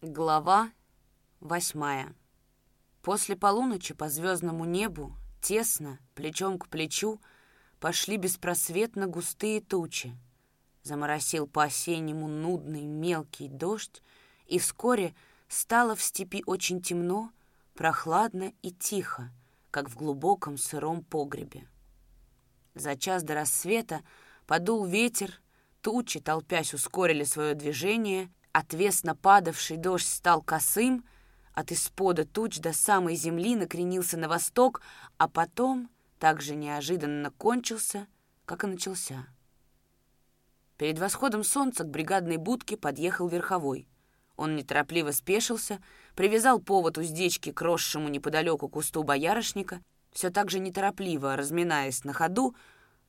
Глава восьмая. После полуночи по звездному небу, тесно, плечом к плечу, пошли беспросветно густые тучи. Заморосил по-осеннему нудный мелкий дождь, и вскоре стало в степи очень темно, прохладно и тихо, как в глубоком сыром погребе. За час до рассвета подул ветер, тучи, толпясь, ускорили свое движение, Отвесно падавший дождь стал косым, от испода туч до самой земли накренился на восток, а потом так же неожиданно кончился, как и начался. Перед восходом солнца к бригадной будке подъехал верховой. Он неторопливо спешился, привязал повод уздечки к росшему неподалеку кусту боярышника, все так же неторопливо, разминаясь на ходу,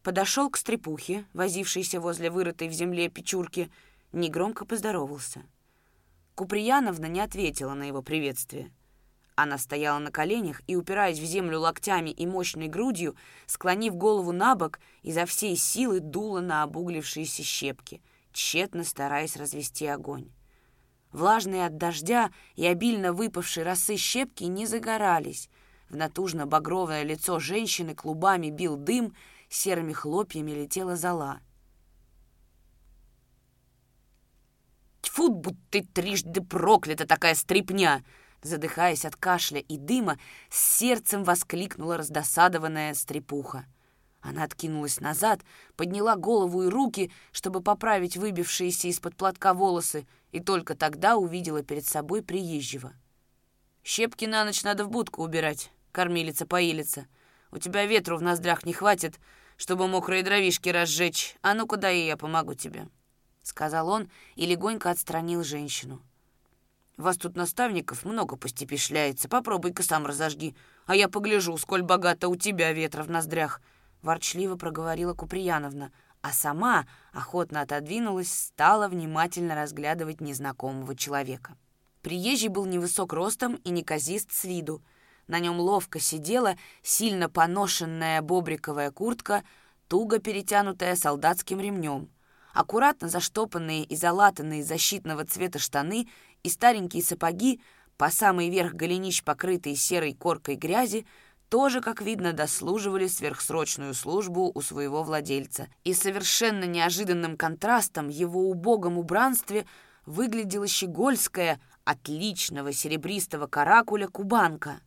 подошел к стрепухе, возившейся возле вырытой в земле печурки, негромко поздоровался. Куприяновна не ответила на его приветствие. Она стояла на коленях и, упираясь в землю локтями и мощной грудью, склонив голову на бок, изо всей силы дула на обуглившиеся щепки, тщетно стараясь развести огонь. Влажные от дождя и обильно выпавшие росы щепки не загорались. В натужно-багровое лицо женщины клубами бил дым, серыми хлопьями летела зола. Тьфу, будь ты трижды проклята такая стрипня!» Задыхаясь от кашля и дыма, с сердцем воскликнула раздосадованная стрепуха. Она откинулась назад, подняла голову и руки, чтобы поправить выбившиеся из-под платка волосы, и только тогда увидела перед собой приезжего. «Щепки на ночь надо в будку убирать, кормилица-поилица. У тебя ветру в ноздрях не хватит, чтобы мокрые дровишки разжечь. А ну куда и я помогу тебе» сказал он и легонько отстранил женщину. «Вас тут наставников много по степи шляется. Попробуй-ка сам разожги, а я погляжу, сколь богато у тебя ветра в ноздрях», — ворчливо проговорила Куприяновна, а сама охотно отодвинулась, стала внимательно разглядывать незнакомого человека. Приезжий был невысок ростом и неказист с виду. На нем ловко сидела сильно поношенная бобриковая куртка, туго перетянутая солдатским ремнем — аккуратно заштопанные и залатанные защитного цвета штаны и старенькие сапоги, по самый верх голенищ, покрытые серой коркой грязи, тоже, как видно, дослуживали сверхсрочную службу у своего владельца. И совершенно неожиданным контрастом его убогом убранстве выглядела щегольская, отличного серебристого каракуля кубанка,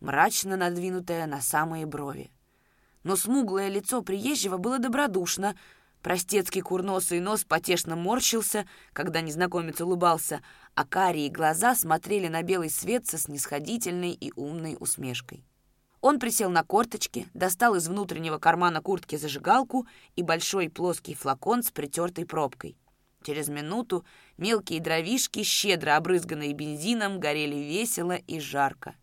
мрачно надвинутая на самые брови. Но смуглое лицо приезжего было добродушно — Простецкий курносый нос потешно морщился, когда незнакомец улыбался, а карие глаза смотрели на белый свет со снисходительной и умной усмешкой. Он присел на корточки, достал из внутреннего кармана куртки зажигалку и большой плоский флакон с притертой пробкой. Через минуту мелкие дровишки, щедро обрызганные бензином, горели весело и жарко.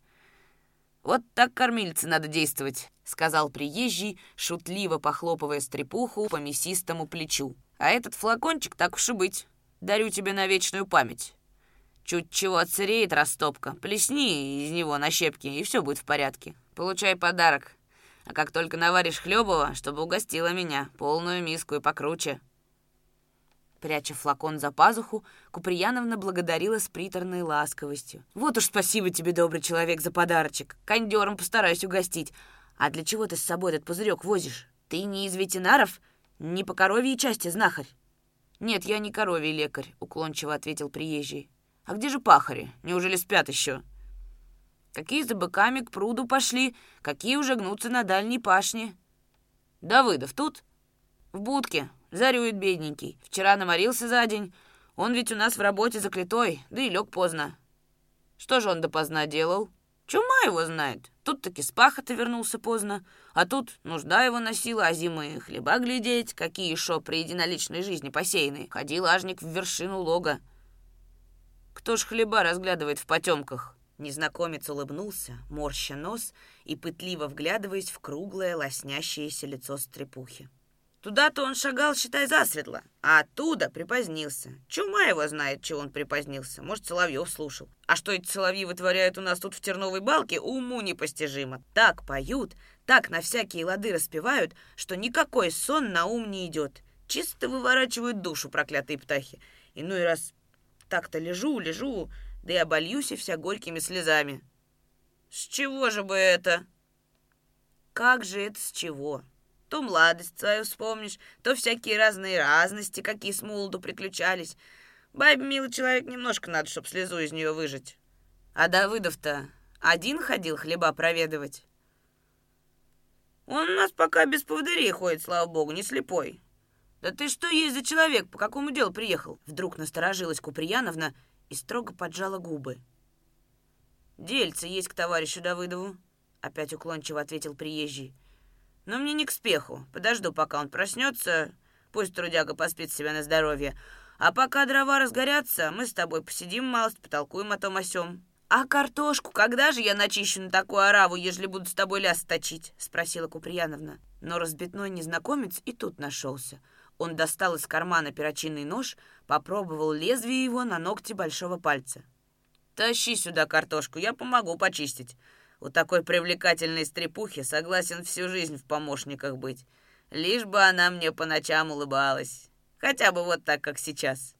«Вот так кормильце надо действовать», — сказал приезжий, шутливо похлопывая стрепуху по мясистому плечу. «А этот флакончик, так уж и быть, дарю тебе на вечную память. Чуть чего отсыреет растопка, плесни из него на щепки, и все будет в порядке. Получай подарок. А как только наваришь хлебова, чтобы угостила меня, полную миску и покруче». Пряча флакон за пазуху, Куприяновна благодарила с приторной ласковостью. «Вот уж спасибо тебе, добрый человек, за подарочек. Кондером постараюсь угостить. А для чего ты с собой этот пузырек возишь? Ты не из ветеринаров? Не по коровьей части знахарь?» «Нет, я не коровий лекарь», — уклончиво ответил приезжий. «А где же пахари? Неужели спят еще?» «Какие за быками к пруду пошли, какие уже гнутся на дальней пашне». «Давыдов тут?» «В будке», Зарюет бедненький. Вчера наморился за день. Он ведь у нас в работе заклятой, да и лег поздно. Что же он допоздна делал? Чума его знает. Тут таки с пахоты вернулся поздно. А тут нужда его носила, а зимы хлеба глядеть, какие шо при единоличной жизни посеяны. Ходил ажник в вершину лога. Кто ж хлеба разглядывает в потемках? Незнакомец улыбнулся, морща нос и пытливо вглядываясь в круглое, лоснящееся лицо стрепухи. Туда-то он шагал, считай, засветло, а оттуда припозднился. Чума его знает, чего он припозднился. Может, Соловьев слушал. А что эти соловьи вытворяют у нас тут в Терновой балке, уму непостижимо. Так поют, так на всякие лады распевают, что никакой сон на ум не идет. Чисто выворачивают душу проклятые птахи. Иной раз так-то лежу, лежу, да и обольюсь и вся горькими слезами. С чего же бы это? Как же это с чего? То младость свою вспомнишь, то всякие разные разности, какие с молоду приключались. Бабе, милый человек, немножко надо, чтоб слезу из нее выжать. А Давыдов-то один ходил хлеба проведывать. Он у нас пока без поводырей ходит, слава богу, не слепой. Да ты что есть за человек, по какому делу приехал? Вдруг насторожилась Куприяновна и строго поджала губы. Дельце есть к товарищу Давыдову, опять уклончиво ответил приезжий. Но мне не к спеху. Подожду, пока он проснется. Пусть трудяга поспит себя на здоровье. А пока дрова разгорятся, мы с тобой посидим малость, потолкуем о том о сём. «А картошку когда же я начищу на такую ораву, ежели буду с тобой ляс точить?» — спросила Куприяновна. Но разбитной незнакомец и тут нашелся. Он достал из кармана перочинный нож, попробовал лезвие его на ногте большого пальца. «Тащи сюда картошку, я помогу почистить. У такой привлекательной стрепухи согласен всю жизнь в помощниках быть. Лишь бы она мне по ночам улыбалась. Хотя бы вот так, как сейчас».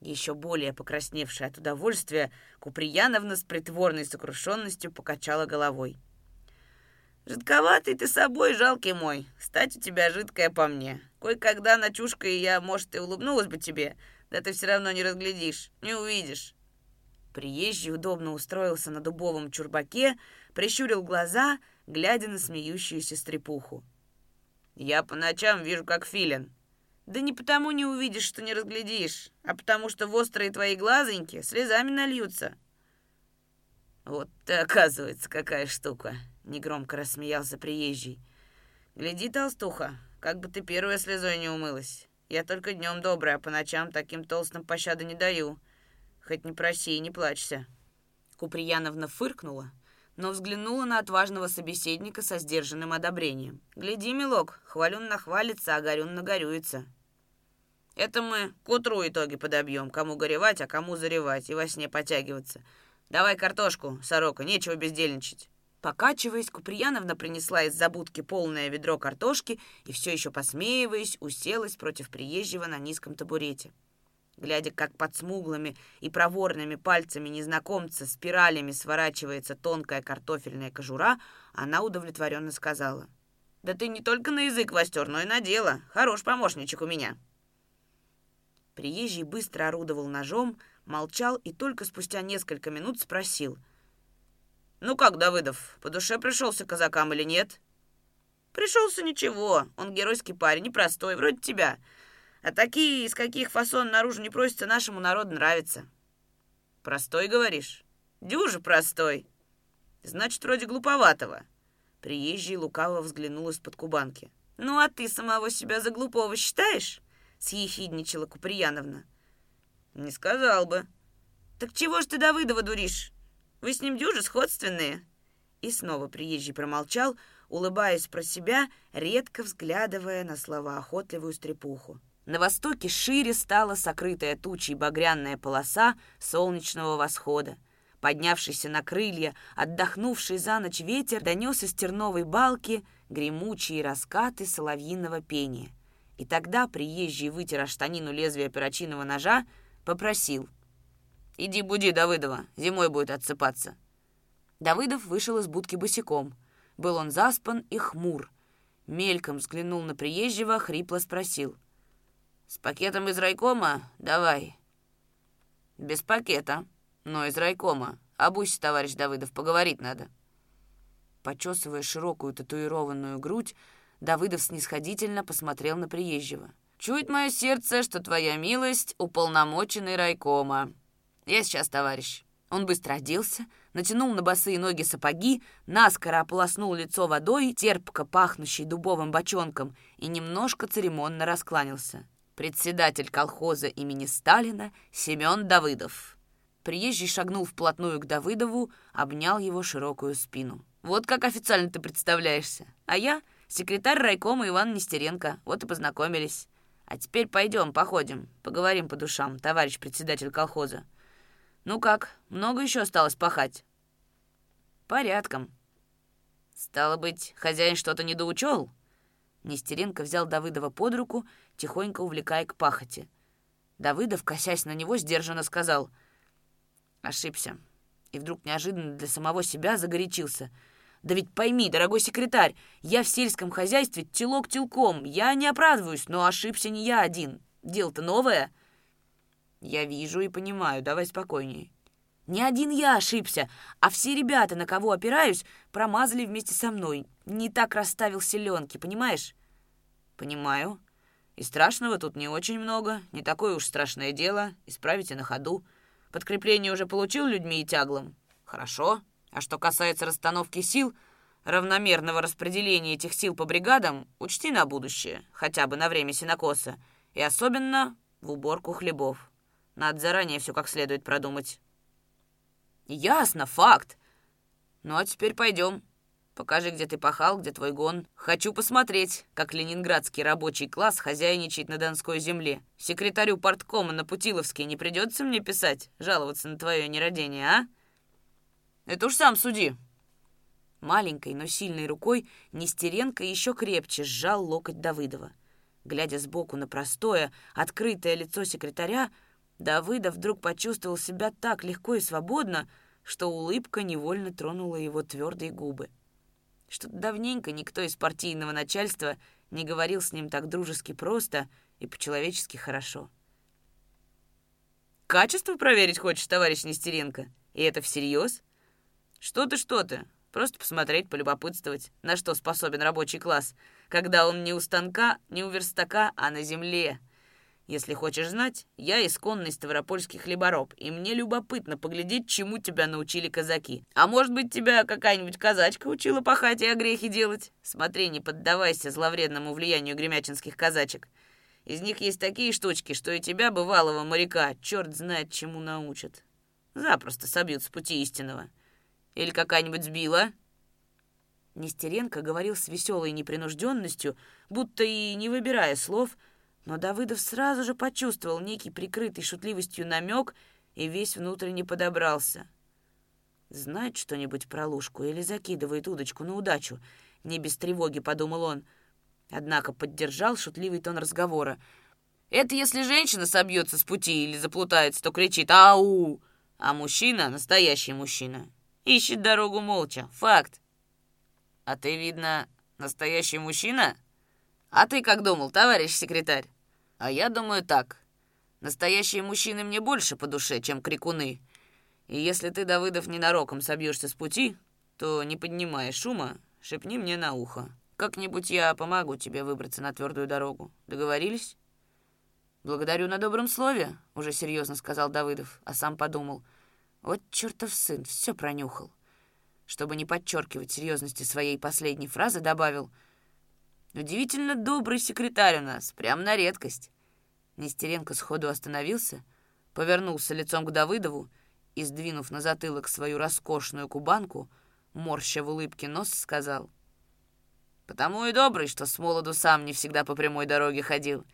Еще более покрасневшая от удовольствия, Куприяновна с притворной сокрушенностью покачала головой. «Жидковатый ты собой, жалкий мой. Стать у тебя жидкая по мне. Кое-когда, ночушка, и я, может, и улыбнулась бы тебе, да ты все равно не разглядишь, не увидишь». Приезжий удобно устроился на дубовом чурбаке, прищурил глаза, глядя на смеющуюся стрепуху. «Я по ночам вижу, как филин», да не потому не увидишь, что не разглядишь, а потому что в острые твои глазоньки слезами нальются. Вот ты, оказывается, какая штука, негромко рассмеялся приезжий. Гляди, толстуха, как бы ты первая слезой не умылась. Я только днем добрая, а по ночам таким толстым пощады не даю. Хоть не проси и не плачься. Куприяновна фыркнула, но взглянула на отважного собеседника со сдержанным одобрением. «Гляди, милок, хвалюн нахвалится, а горюн нагорюется. Это мы к утру итоги подобьем, кому горевать, а кому заревать и во сне потягиваться. Давай картошку, сорока, нечего бездельничать». Покачиваясь, Куприяновна принесла из забудки полное ведро картошки и все еще посмеиваясь, уселась против приезжего на низком табурете. Глядя, как под смуглыми и проворными пальцами незнакомца спиралями сворачивается тонкая картофельная кожура, она удовлетворенно сказала. «Да ты не только на язык востер, но и на дело. Хорош помощничек у меня». Приезжий быстро орудовал ножом, молчал и только спустя несколько минут спросил. «Ну как, Давыдов, по душе пришелся казакам или нет?» «Пришелся ничего. Он геройский парень, непростой, вроде тебя. А такие, из каких фасон наружу не просятся, нашему народу нравятся. Простой, говоришь? Дюже простой. Значит, вроде глуповатого. Приезжий лукаво взглянул из-под кубанки. Ну, а ты самого себя за глупого считаешь? Съехидничала Куприяновна. Не сказал бы. Так чего ж ты Давыдова дуришь? Вы с ним дюже сходственные. И снова приезжий промолчал, улыбаясь про себя, редко взглядывая на слова охотливую стрепуху. На востоке шире стала сокрытая тучей багряная полоса солнечного восхода. Поднявшийся на крылья, отдохнувший за ночь ветер донес из терновой балки гремучие раскаты соловьиного пения. И тогда приезжий вытер штанину лезвия перочинного ножа, попросил. «Иди буди Давыдова, зимой будет отсыпаться». Давыдов вышел из будки босиком. Был он заспан и хмур. Мельком взглянул на приезжего, хрипло спросил. «С пакетом из райкома? Давай». «Без пакета, но из райкома. Обусь, товарищ Давыдов, поговорить надо». Почесывая широкую татуированную грудь, Давыдов снисходительно посмотрел на приезжего. «Чует мое сердце, что твоя милость уполномоченный райкома. Я сейчас, товарищ». Он быстро оделся, натянул на босые ноги сапоги, наскоро ополоснул лицо водой, терпко пахнущей дубовым бочонком, и немножко церемонно раскланялся председатель колхоза имени Сталина Семен Давыдов. Приезжий шагнул вплотную к Давыдову, обнял его широкую спину. «Вот как официально ты представляешься. А я секретарь райкома Иван Нестеренко. Вот и познакомились. А теперь пойдем, походим, поговорим по душам, товарищ председатель колхоза. Ну как, много еще осталось пахать?» «Порядком». «Стало быть, хозяин что-то недоучел?» Нестеренко взял Давыдова под руку, тихонько увлекая к пахоте. Давыдов, косясь на него, сдержанно сказал, Ошибся. И вдруг неожиданно для самого себя загорячился. Да ведь пойми, дорогой секретарь, я в сельском хозяйстве телок телком. Я не оправдываюсь, но ошибся не я один. Дело-то новое. Я вижу и понимаю, давай спокойней. Не один я ошибся, а все ребята, на кого опираюсь, промазали вместе со мной. Не так расставил селенки, понимаешь? Понимаю. И страшного тут не очень много, не такое уж страшное дело, исправите на ходу. Подкрепление уже получил людьми и тяглом? Хорошо. А что касается расстановки сил, равномерного распределения этих сил по бригадам, учти на будущее, хотя бы на время синокоса, и особенно в уборку хлебов. Надо заранее все как следует продумать. Ясно, факт. Ну а теперь пойдем. Покажи, где ты пахал, где твой гон. Хочу посмотреть, как ленинградский рабочий класс хозяйничает на Донской земле. Секретарю порткома на Путиловске не придется мне писать, жаловаться на твое нерадение, а? Это уж сам суди. Маленькой, но сильной рукой Нестеренко еще крепче сжал локоть Давыдова. Глядя сбоку на простое, открытое лицо секретаря, Давыдов вдруг почувствовал себя так легко и свободно, что улыбка невольно тронула его твердые губы. Что-то давненько никто из партийного начальства не говорил с ним так дружески просто и по-человечески хорошо. «Качество проверить хочешь, товарищ Нестеренко? И это всерьез? Что ты, что ты? Просто посмотреть, полюбопытствовать, на что способен рабочий класс, когда он не у станка, не у верстака, а на земле». Если хочешь знать, я исконный ставропольский хлебороб, и мне любопытно поглядеть, чему тебя научили казаки. А может быть, тебя какая-нибудь казачка учила пахать и огрехи делать? Смотри, не поддавайся зловредному влиянию гремячинских казачек. Из них есть такие штучки, что и тебя, бывалого моряка, черт знает чему научат. Запросто собьют с пути истинного. Или какая-нибудь сбила?» Нестеренко говорил с веселой непринужденностью, будто и не выбирая слов — но Давыдов сразу же почувствовал некий прикрытый шутливостью намек и весь внутренне подобрался. «Знает что-нибудь про лужку или закидывает удочку на удачу?» Не без тревоги, подумал он. Однако поддержал шутливый тон разговора. «Это если женщина собьется с пути или заплутается, то кричит «Ау!» А мужчина, настоящий мужчина, ищет дорогу молча. Факт. А ты, видно, настоящий мужчина? А ты как думал, товарищ секретарь? А я думаю так. Настоящие мужчины мне больше по душе, чем крикуны. И если ты, Давыдов, ненароком собьешься с пути, то, не поднимая шума, шепни мне на ухо. Как-нибудь я помогу тебе выбраться на твердую дорогу. Договорились? Благодарю на добром слове, уже серьезно сказал Давыдов, а сам подумал. Вот чертов сын, все пронюхал. Чтобы не подчеркивать серьезности своей последней фразы, добавил. Удивительно добрый секретарь у нас, прям на редкость. Нестеренко сходу остановился, повернулся лицом к Давыдову и, сдвинув на затылок свою роскошную кубанку, морща в улыбке нос, сказал. «Потому и добрый, что с молоду сам не всегда по прямой дороге ходил.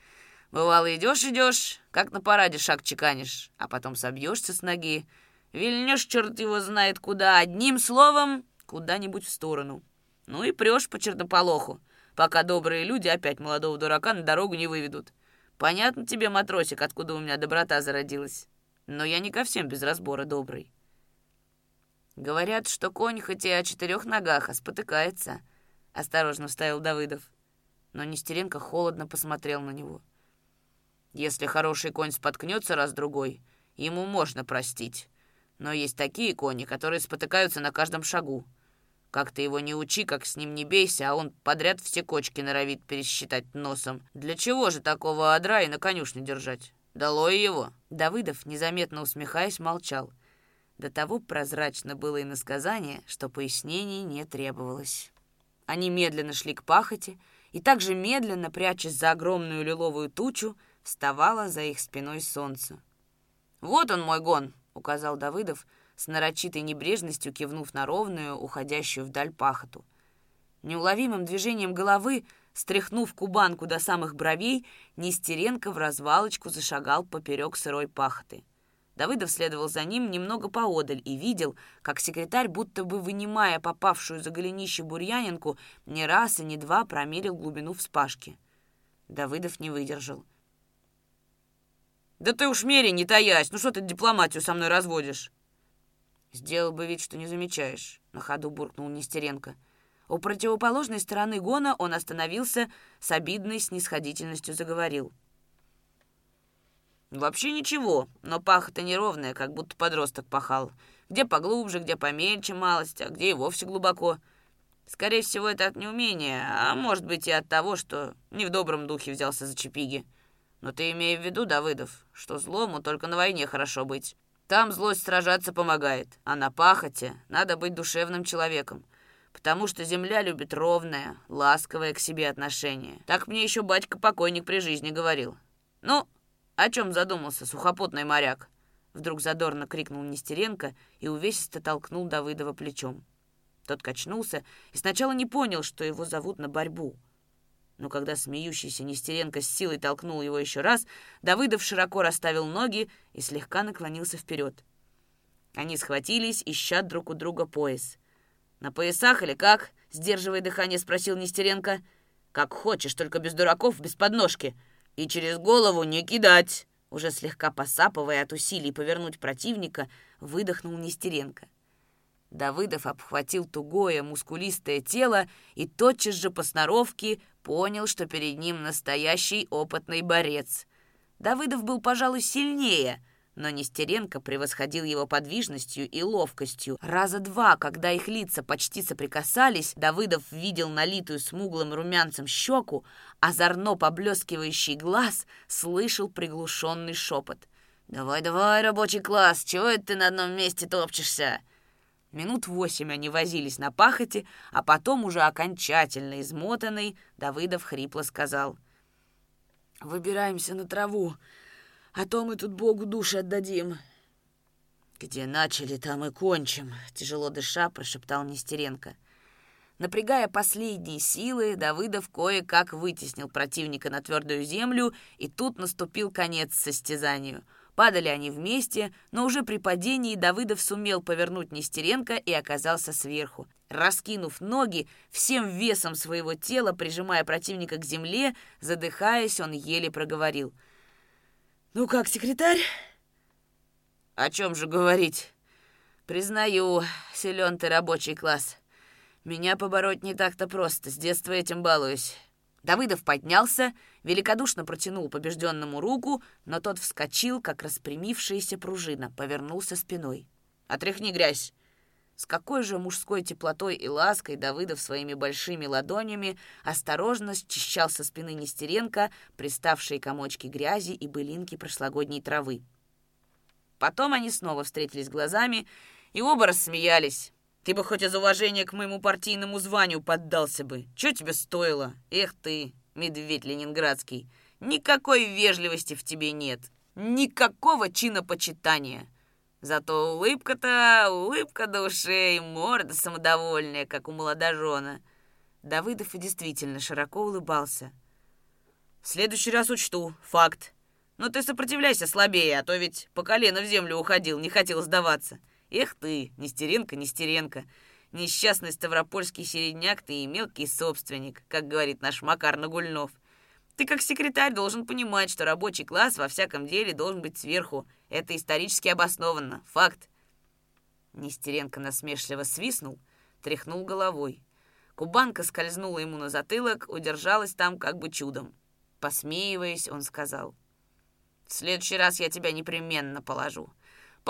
Бывало, идешь-идешь, как на параде шаг чеканишь, а потом собьешься с ноги, вильнешь черт его знает куда, одним словом, куда-нибудь в сторону. Ну и прешь по чертополоху, пока добрые люди опять молодого дурака на дорогу не выведут. Понятно тебе, матросик, откуда у меня доброта зародилась. Но я не ко всем без разбора добрый. Говорят, что конь хоть и о четырех ногах, а спотыкается, — осторожно вставил Давыдов. Но Нестеренко холодно посмотрел на него. Если хороший конь споткнется раз-другой, ему можно простить. Но есть такие кони, которые спотыкаются на каждом шагу. Как ты его не учи, как с ним не бейся, а он подряд все кочки норовит пересчитать носом. Для чего же такого адра и на конюшне держать? Долой его!» Давыдов, незаметно усмехаясь, молчал. До того прозрачно было иносказание, что пояснений не требовалось. Они медленно шли к пахоте, и также медленно, прячась за огромную лиловую тучу, вставало за их спиной солнце. «Вот он, мой гон!» — указал Давыдов — с нарочитой небрежностью кивнув на ровную, уходящую вдаль пахоту. Неуловимым движением головы, стряхнув кубанку до самых бровей, Нестеренко в развалочку зашагал поперек сырой пахоты. Давыдов следовал за ним немного поодаль и видел, как секретарь, будто бы вынимая попавшую за голенище бурьянинку, не раз и не два промерил глубину вспашки. Давыдов не выдержал. «Да ты уж мери, не таясь! Ну что ты дипломатию со мной разводишь?» «Сделал бы вид, что не замечаешь», — на ходу буркнул Нестеренко. У противоположной стороны гона он остановился, с обидной снисходительностью заговорил. «Вообще ничего, но паха-то неровная, как будто подросток пахал. Где поглубже, где помельче малость, а где и вовсе глубоко. Скорее всего, это от неумения, а может быть и от того, что не в добром духе взялся за чепиги. Но ты имей в виду, Давыдов, что злому только на войне хорошо быть. Там злость сражаться помогает, а на пахоте надо быть душевным человеком, потому что земля любит ровное, ласковое к себе отношение. Так мне еще батька-покойник при жизни говорил. Ну, о чем задумался сухопутный моряк? Вдруг задорно крикнул Нестеренко и увесисто толкнул Давыдова плечом. Тот качнулся и сначала не понял, что его зовут на борьбу. Но когда смеющийся Нестеренко с силой толкнул его еще раз, Давыдов широко расставил ноги и слегка наклонился вперед. Они схватились, ища друг у друга пояс. «На поясах или как?» — сдерживая дыхание, спросил Нестеренко. «Как хочешь, только без дураков, без подножки. И через голову не кидать!» Уже слегка посапывая от усилий повернуть противника, выдохнул Нестеренко. Давыдов обхватил тугое, мускулистое тело и тотчас же по сноровке понял, что перед ним настоящий опытный борец. Давыдов был, пожалуй, сильнее, но Нестеренко превосходил его подвижностью и ловкостью. Раза два, когда их лица почти соприкасались, Давыдов видел налитую смуглым румянцем щеку, озорно поблескивающий глаз, слышал приглушенный шепот. «Давай, давай, рабочий класс, чего это ты на одном месте топчешься?» Минут восемь они возились на пахоте, а потом, уже окончательно измотанный, Давыдов хрипло сказал. «Выбираемся на траву, а то мы тут Богу души отдадим». «Где начали, там и кончим», — тяжело дыша прошептал Нестеренко. Напрягая последние силы, Давыдов кое-как вытеснил противника на твердую землю, и тут наступил конец состязанию — Падали они вместе, но уже при падении Давыдов сумел повернуть Нестеренко и оказался сверху. Раскинув ноги, всем весом своего тела, прижимая противника к земле, задыхаясь, он еле проговорил. «Ну как, секретарь?» «О чем же говорить?» «Признаю, силен ты рабочий класс. Меня побороть не так-то просто, с детства этим балуюсь. Давыдов поднялся, великодушно протянул побежденному руку, но тот вскочил, как распрямившаяся пружина, повернулся спиной. «Отряхни грязь!» С какой же мужской теплотой и лаской Давыдов своими большими ладонями осторожно счищал со спины Нестеренко приставшие комочки грязи и былинки прошлогодней травы. Потом они снова встретились глазами и оба рассмеялись. Ты бы хоть из уважения к моему партийному званию поддался бы. Чего тебе стоило? Эх ты, медведь ленинградский. Никакой вежливости в тебе нет. Никакого чинопочитания. Зато улыбка-то, улыбка до ушей, морда самодовольная, как у молодожена. Давыдов и действительно широко улыбался. «В следующий раз учту. Факт. Но ты сопротивляйся слабее, а то ведь по колено в землю уходил, не хотел сдаваться. Эх ты, Нестеренко, Нестеренко, несчастный ставропольский середняк ты и мелкий собственник, как говорит наш Макар Нагульнов. Ты как секретарь должен понимать, что рабочий класс во всяком деле должен быть сверху. Это исторически обоснованно. Факт. Нестеренко насмешливо свистнул, тряхнул головой. Кубанка скользнула ему на затылок, удержалась там как бы чудом. Посмеиваясь, он сказал, «В следующий раз я тебя непременно положу.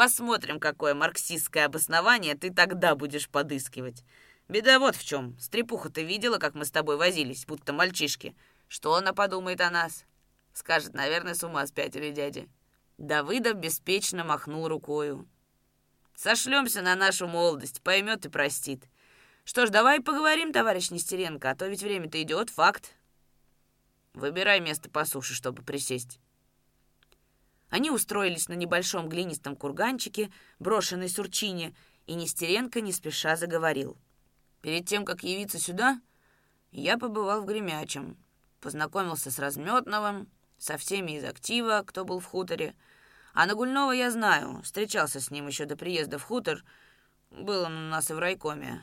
Посмотрим, какое марксистское обоснование ты тогда будешь подыскивать. Беда вот в чем. Стрепуха ты видела, как мы с тобой возились, будто мальчишки. Что она подумает о нас? Скажет, наверное, с ума спятили дяди. Давыдов беспечно махнул рукою. Сошлемся на нашу молодость, поймет и простит. Что ж, давай поговорим, товарищ Нестеренко, а то ведь время-то идет, факт. Выбирай место по суше, чтобы присесть. Они устроились на небольшом глинистом курганчике, брошенной сурчине, и Нестеренко не спеша заговорил. «Перед тем, как явиться сюда, я побывал в Гремячем, познакомился с Разметновым, со всеми из актива, кто был в хуторе. А Нагульного я знаю, встречался с ним еще до приезда в хутор, был он у нас и в райкоме.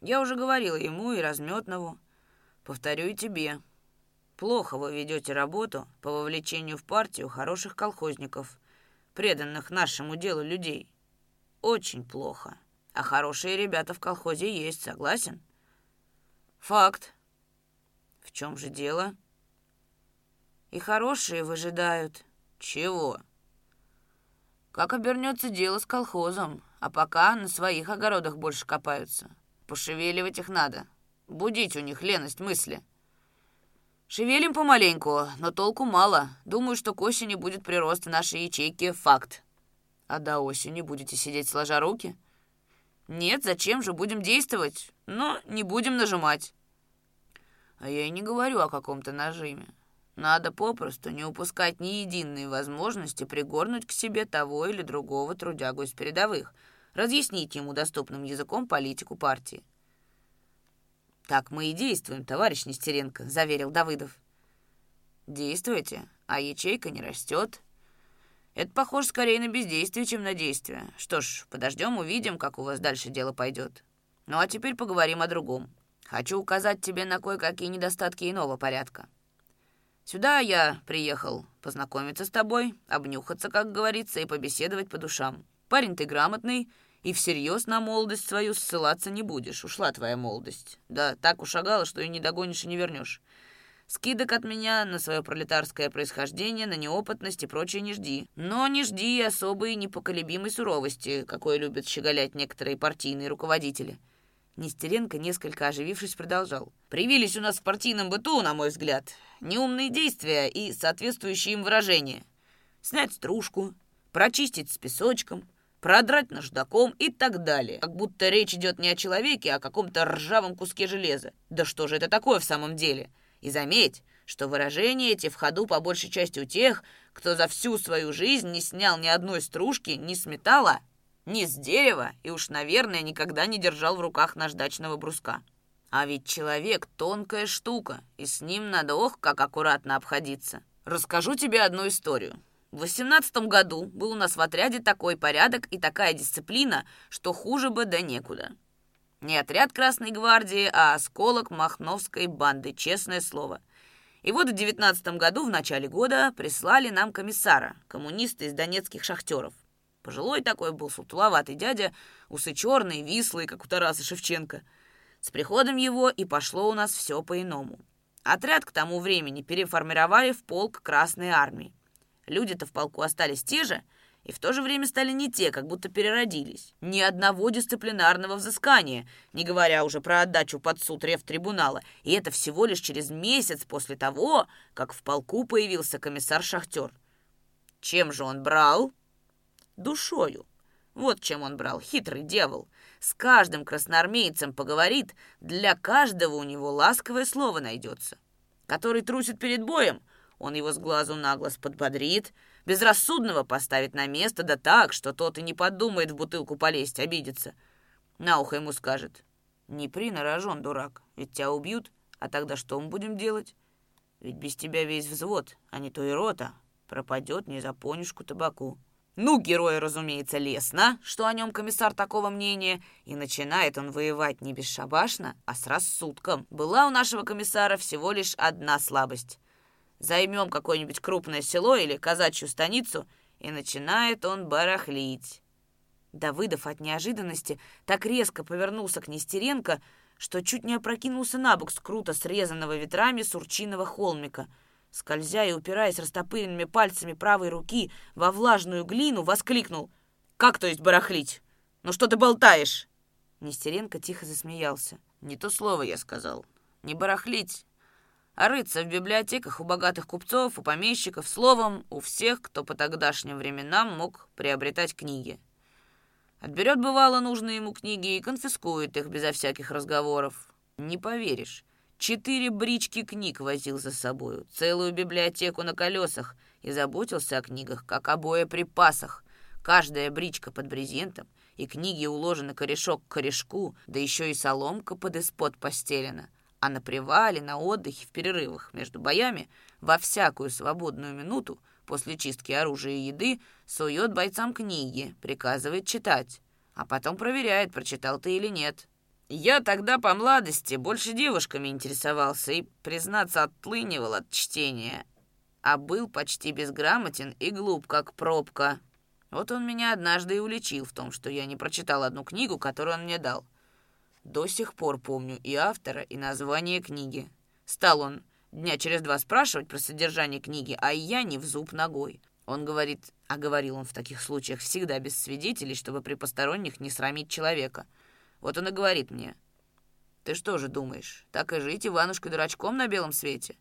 Я уже говорил ему и Разметнову, повторю и тебе». Плохо вы ведете работу по вовлечению в партию хороших колхозников, преданных нашему делу людей. очень плохо. А хорошие ребята в колхозе есть, согласен? Факт. В чем же дело? И хорошие выжидают. Чего? Как обернется дело с колхозом, а пока на своих огородах больше копаются. Пошевеливать их надо. Будить у них леность мысли. Шевелим помаленьку, но толку мало. Думаю, что к осени будет прирост в нашей ячейке факт. А до осени будете сидеть сложа руки? Нет, зачем же, будем действовать, но не будем нажимать. А я и не говорю о каком-то нажиме. Надо попросту не упускать ни единой возможности пригорнуть к себе того или другого трудягу из передовых, разъяснить ему доступным языком политику партии. «Так мы и действуем, товарищ Нестеренко», — заверил Давыдов. «Действуйте, а ячейка не растет. Это похоже скорее на бездействие, чем на действие. Что ж, подождем, увидим, как у вас дальше дело пойдет. Ну а теперь поговорим о другом. Хочу указать тебе на кое-какие недостатки иного порядка. Сюда я приехал познакомиться с тобой, обнюхаться, как говорится, и побеседовать по душам. Парень ты грамотный, и всерьез на молодость свою ссылаться не будешь. Ушла твоя молодость. Да так ушагала, что и не догонишь, и не вернешь. Скидок от меня на свое пролетарское происхождение, на неопытность и прочее не жди. Но не жди особой непоколебимой суровости, какой любят щеголять некоторые партийные руководители. Нестеренко, несколько оживившись, продолжал. «Привились у нас в партийном быту, на мой взгляд, неумные действия и соответствующие им выражения. Снять стружку, прочистить с песочком, продрать наждаком и так далее. Как будто речь идет не о человеке, а о каком-то ржавом куске железа. Да что же это такое в самом деле? И заметь, что выражения эти в ходу по большей части у тех, кто за всю свою жизнь не снял ни одной стружки, ни с металла, ни с дерева, и уж, наверное, никогда не держал в руках наждачного бруска. А ведь человек — тонкая штука, и с ним надо ох, как аккуратно обходиться. Расскажу тебе одну историю. В восемнадцатом году был у нас в отряде такой порядок и такая дисциплина, что хуже бы да некуда. Не отряд Красной Гвардии, а осколок Махновской банды, честное слово. И вот в девятнадцатом году, в начале года, прислали нам комиссара, коммуниста из донецких шахтеров. Пожилой такой был сутуловатый дядя, усы черные, вислые, как у Тараса Шевченко. С приходом его и пошло у нас все по-иному. Отряд к тому времени переформировали в полк Красной Армии. Люди-то в полку остались те же, и в то же время стали не те, как будто переродились. Ни одного дисциплинарного взыскания, не говоря уже про отдачу под суд рефтрибунала. И это всего лишь через месяц после того, как в полку появился комиссар-шахтер. Чем же он брал? Душою. Вот чем он брал, хитрый дьявол. С каждым красноармейцем поговорит, для каждого у него ласковое слово найдется. Который трусит перед боем — он его с глазу на глаз подбодрит, безрассудного поставит на место, да так, что тот и не подумает в бутылку полезть, обидится. На ухо ему скажет, «Не при на дурак, ведь тебя убьют, а тогда что мы будем делать? Ведь без тебя весь взвод, а не то и рота, пропадет не за понюшку табаку». Ну, герой, разумеется, лестно, что о нем комиссар такого мнения, и начинает он воевать не бесшабашно, а с рассудком. Была у нашего комиссара всего лишь одна слабость — Займем какое-нибудь крупное село или казачью станицу, и начинает он барахлить. Давыдов от неожиданности так резко повернулся к Нестеренко, что чуть не опрокинулся на бок с круто срезанного ветрами сурчиного холмика. Скользя и упираясь растопыренными пальцами правой руки во влажную глину, воскликнул. «Как то есть барахлить? Ну что ты болтаешь?» Нестеренко тихо засмеялся. «Не то слово я сказал. Не барахлить, а рыться в библиотеках у богатых купцов, у помещиков, словом, у всех, кто по тогдашним временам мог приобретать книги. Отберет, бывало, нужные ему книги и конфискует их безо всяких разговоров. Не поверишь, четыре брички книг возил за собою, целую библиотеку на колесах и заботился о книгах, как о боеприпасах. Каждая бричка под брезентом, и книги уложены корешок к корешку, да еще и соломка под испод постелена — а на привале, на отдыхе, в перерывах между боями, во всякую свободную минуту после чистки оружия и еды сует бойцам книги, приказывает читать, а потом проверяет, прочитал ты или нет. Я тогда по младости больше девушками интересовался и, признаться, отлынивал от чтения, а был почти безграмотен и глуп, как пробка. Вот он меня однажды и уличил в том, что я не прочитал одну книгу, которую он мне дал. До сих пор помню и автора, и название книги. Стал он дня через два спрашивать про содержание книги, а я не в зуб ногой. Он говорит, а говорил он в таких случаях всегда без свидетелей, чтобы при посторонних не срамить человека. Вот он и говорит мне, «Ты что же думаешь, так и жить Иванушкой-дурачком на белом свете?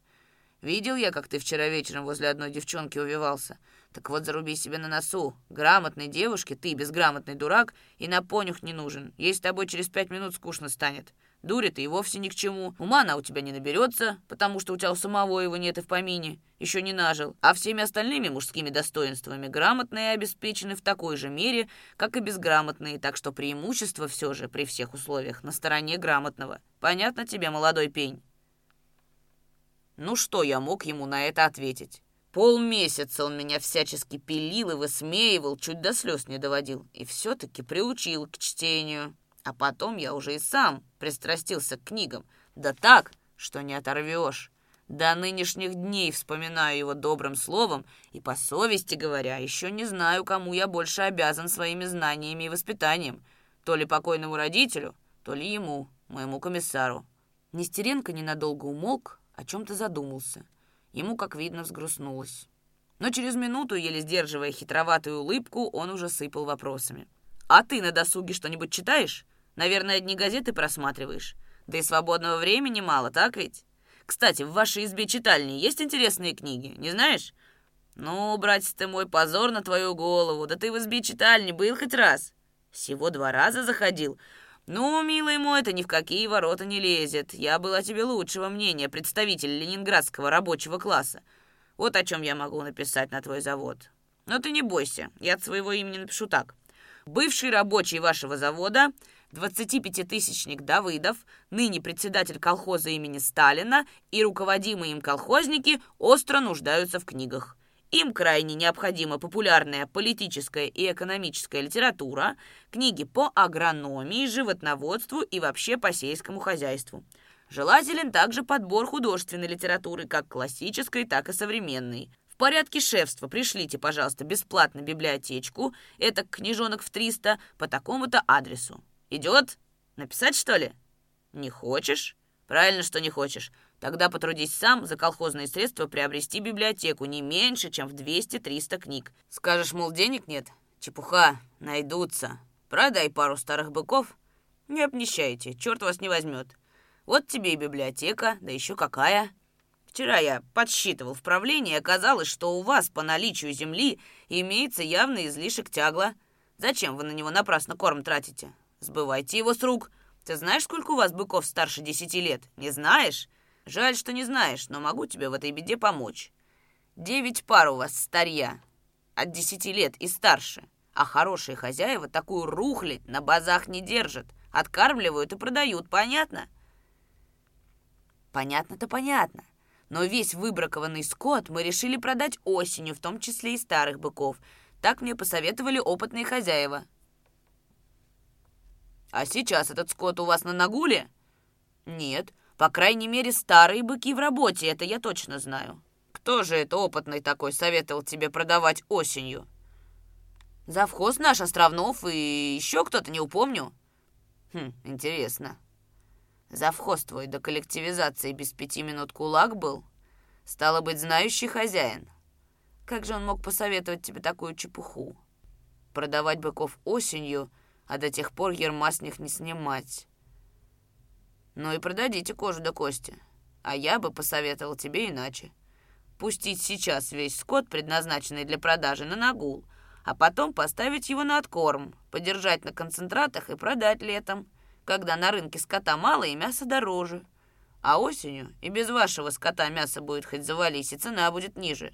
Видел я, как ты вчера вечером возле одной девчонки увивался. Так вот, заруби себе на носу. Грамотной девушке ты, безграмотный дурак, и на понюх не нужен. Ей с тобой через пять минут скучно станет. Дури ты и вовсе ни к чему. Ума она у тебя не наберется, потому что у тебя у самого его нет и в помине. Еще не нажил. А всеми остальными мужскими достоинствами грамотные обеспечены в такой же мере, как и безграмотные, так что преимущество все же при всех условиях на стороне грамотного. Понятно тебе, молодой пень? Ну что я мог ему на это ответить? Полмесяца он меня всячески пилил и высмеивал, чуть до слез не доводил, и все-таки приучил к чтению. А потом я уже и сам пристрастился к книгам. Да так, что не оторвешь. До нынешних дней вспоминаю его добрым словом, и по совести говоря, еще не знаю, кому я больше обязан своими знаниями и воспитанием. То ли покойному родителю, то ли ему, моему комиссару. Нестеренко ненадолго умолк, о чем-то задумался. Ему, как видно, взгрустнулось. Но через минуту, еле сдерживая хитроватую улыбку, он уже сыпал вопросами. «А ты на досуге что-нибудь читаешь? Наверное, одни газеты просматриваешь. Да и свободного времени мало, так ведь? Кстати, в вашей избе читальни есть интересные книги, не знаешь? Ну, братец ты мой, позор на твою голову. Да ты в избе читальни был хоть раз? Всего два раза заходил. Ну, милый мой, это ни в какие ворота не лезет. Я был о тебе лучшего мнения, представитель ленинградского рабочего класса. Вот о чем я могу написать на твой завод. Но ты не бойся, я от своего имени напишу так. Бывший рабочий вашего завода 25-тысячник Давыдов, ныне председатель колхоза имени Сталина и руководимые им колхозники остро нуждаются в книгах. Им крайне необходима популярная политическая и экономическая литература, книги по агрономии, животноводству и вообще по сельскому хозяйству. Желателен также подбор художественной литературы, как классической, так и современной. В порядке шефства пришлите, пожалуйста, бесплатно библиотечку, это книжонок в 300, по такому-то адресу. Идет? Написать, что ли? Не хочешь? Правильно, что не хочешь. Тогда потрудись сам за колхозные средства приобрести библиотеку не меньше, чем в 200-300 книг. Скажешь, мол, денег нет? Чепуха, найдутся. Продай пару старых быков. Не обнищайте, черт вас не возьмет. Вот тебе и библиотека, да еще какая. Вчера я подсчитывал в правлении, и оказалось, что у вас по наличию земли имеется явный излишек тягла. Зачем вы на него напрасно корм тратите? Сбывайте его с рук. Ты знаешь, сколько у вас быков старше десяти лет? Не знаешь? Жаль, что не знаешь, но могу тебе в этой беде помочь. Девять пар у вас старья, от десяти лет и старше. А хорошие хозяева такую рухлядь на базах не держат. Откармливают и продают, понятно? Понятно-то понятно. Но весь выбракованный скот мы решили продать осенью, в том числе и старых быков. Так мне посоветовали опытные хозяева. А сейчас этот скот у вас на нагуле? Нет, по крайней мере, старые быки в работе, это я точно знаю. Кто же это опытный такой советовал тебе продавать осенью? Завхоз наш Островнов и еще кто-то, не упомню. Хм, интересно. Завхоз твой до коллективизации без пяти минут кулак был? Стало быть, знающий хозяин. Как же он мог посоветовать тебе такую чепуху? Продавать быков осенью — а до тех пор ерма них не снимать. Ну и продадите кожу до кости. А я бы посоветовал тебе иначе. Пустить сейчас весь скот, предназначенный для продажи, на нагул, а потом поставить его на откорм, подержать на концентратах и продать летом, когда на рынке скота мало и мясо дороже. А осенью и без вашего скота мясо будет хоть завались, и цена будет ниже.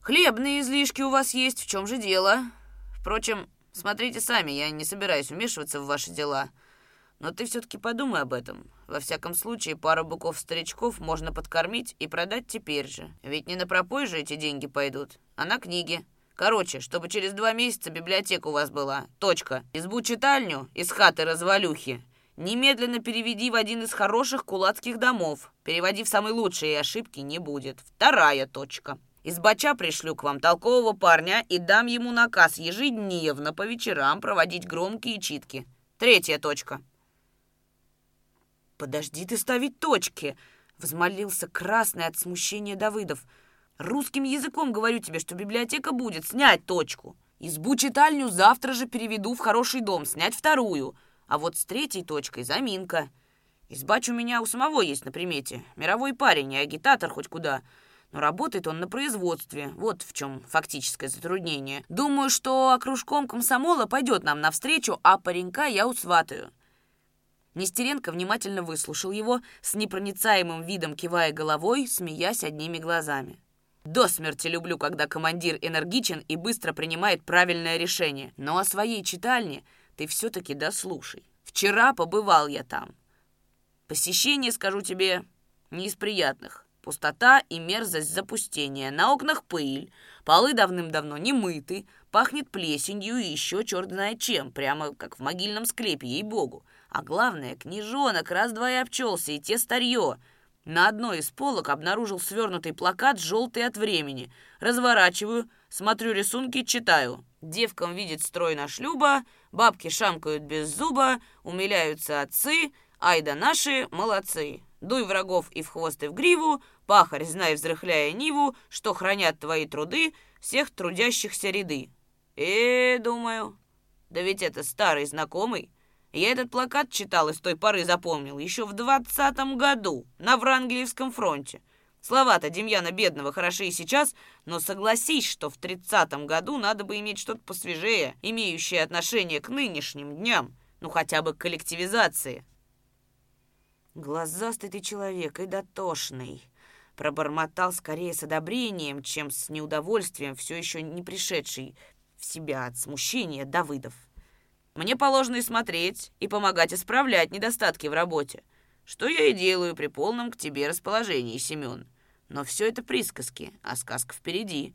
Хлебные излишки у вас есть, в чем же дело? Впрочем, Смотрите сами, я не собираюсь вмешиваться в ваши дела. Но ты все-таки подумай об этом. Во всяком случае, пару быков-старичков можно подкормить и продать теперь же. Ведь не на пропой же эти деньги пойдут, а на книги. Короче, чтобы через два месяца библиотека у вас была. Точка. Избу-читальню из хаты-развалюхи. Немедленно переведи в один из хороших кулацких домов. Переводи в самый лучший, и ошибки не будет. Вторая точка. Из бача пришлю к вам толкового парня и дам ему наказ ежедневно по вечерам проводить громкие читки. Третья точка. «Подожди ты ставить точки!» — взмолился красный от смущения Давыдов. «Русским языком говорю тебе, что библиотека будет. Снять точку. Избу-читальню завтра же переведу в хороший дом. Снять вторую. А вот с третьей точкой заминка. Избач у меня у самого есть на примете. Мировой парень и агитатор хоть куда. Но работает он на производстве. Вот в чем фактическое затруднение. Думаю, что окружком комсомола пойдет нам навстречу, а паренька я усватаю. Нестеренко внимательно выслушал его, с непроницаемым видом кивая головой, смеясь одними глазами. До смерти люблю, когда командир энергичен и быстро принимает правильное решение. Но о своей читальне ты все-таки дослушай. Вчера побывал я там. Посещение, скажу тебе, не из приятных. Пустота и мерзость запустения. На окнах пыль. Полы давным-давно не мыты. Пахнет плесенью и еще черт знает чем. Прямо как в могильном склепе, ей-богу. А главное, книжонок раз-два и обчелся, и те старье. На одной из полок обнаружил свернутый плакат, желтый от времени. Разворачиваю, смотрю рисунки, читаю. Девкам видит строй на шлюба, бабки шамкают без зуба, умиляются отцы, ай да наши молодцы. Дуй врагов и в хвост, и в гриву, пахарь, знай, взрыхляя ниву, что хранят твои труды, всех трудящихся ряды. Э, думаю, да ведь это старый знакомый. Я этот плакат читал и с той поры запомнил, еще в двадцатом году, на Врангелевском фронте. Слова-то Демьяна Бедного хороши и сейчас, но согласись, что в тридцатом году надо бы иметь что-то посвежее, имеющее отношение к нынешним дням, ну хотя бы к коллективизации. «Глазастый ты человек и дотошный», — пробормотал скорее с одобрением, чем с неудовольствием, все еще не пришедший в себя от смущения Давыдов. «Мне положено и смотреть, и помогать исправлять недостатки в работе, что я и делаю при полном к тебе расположении, Семен. Но все это присказки, а сказка впереди.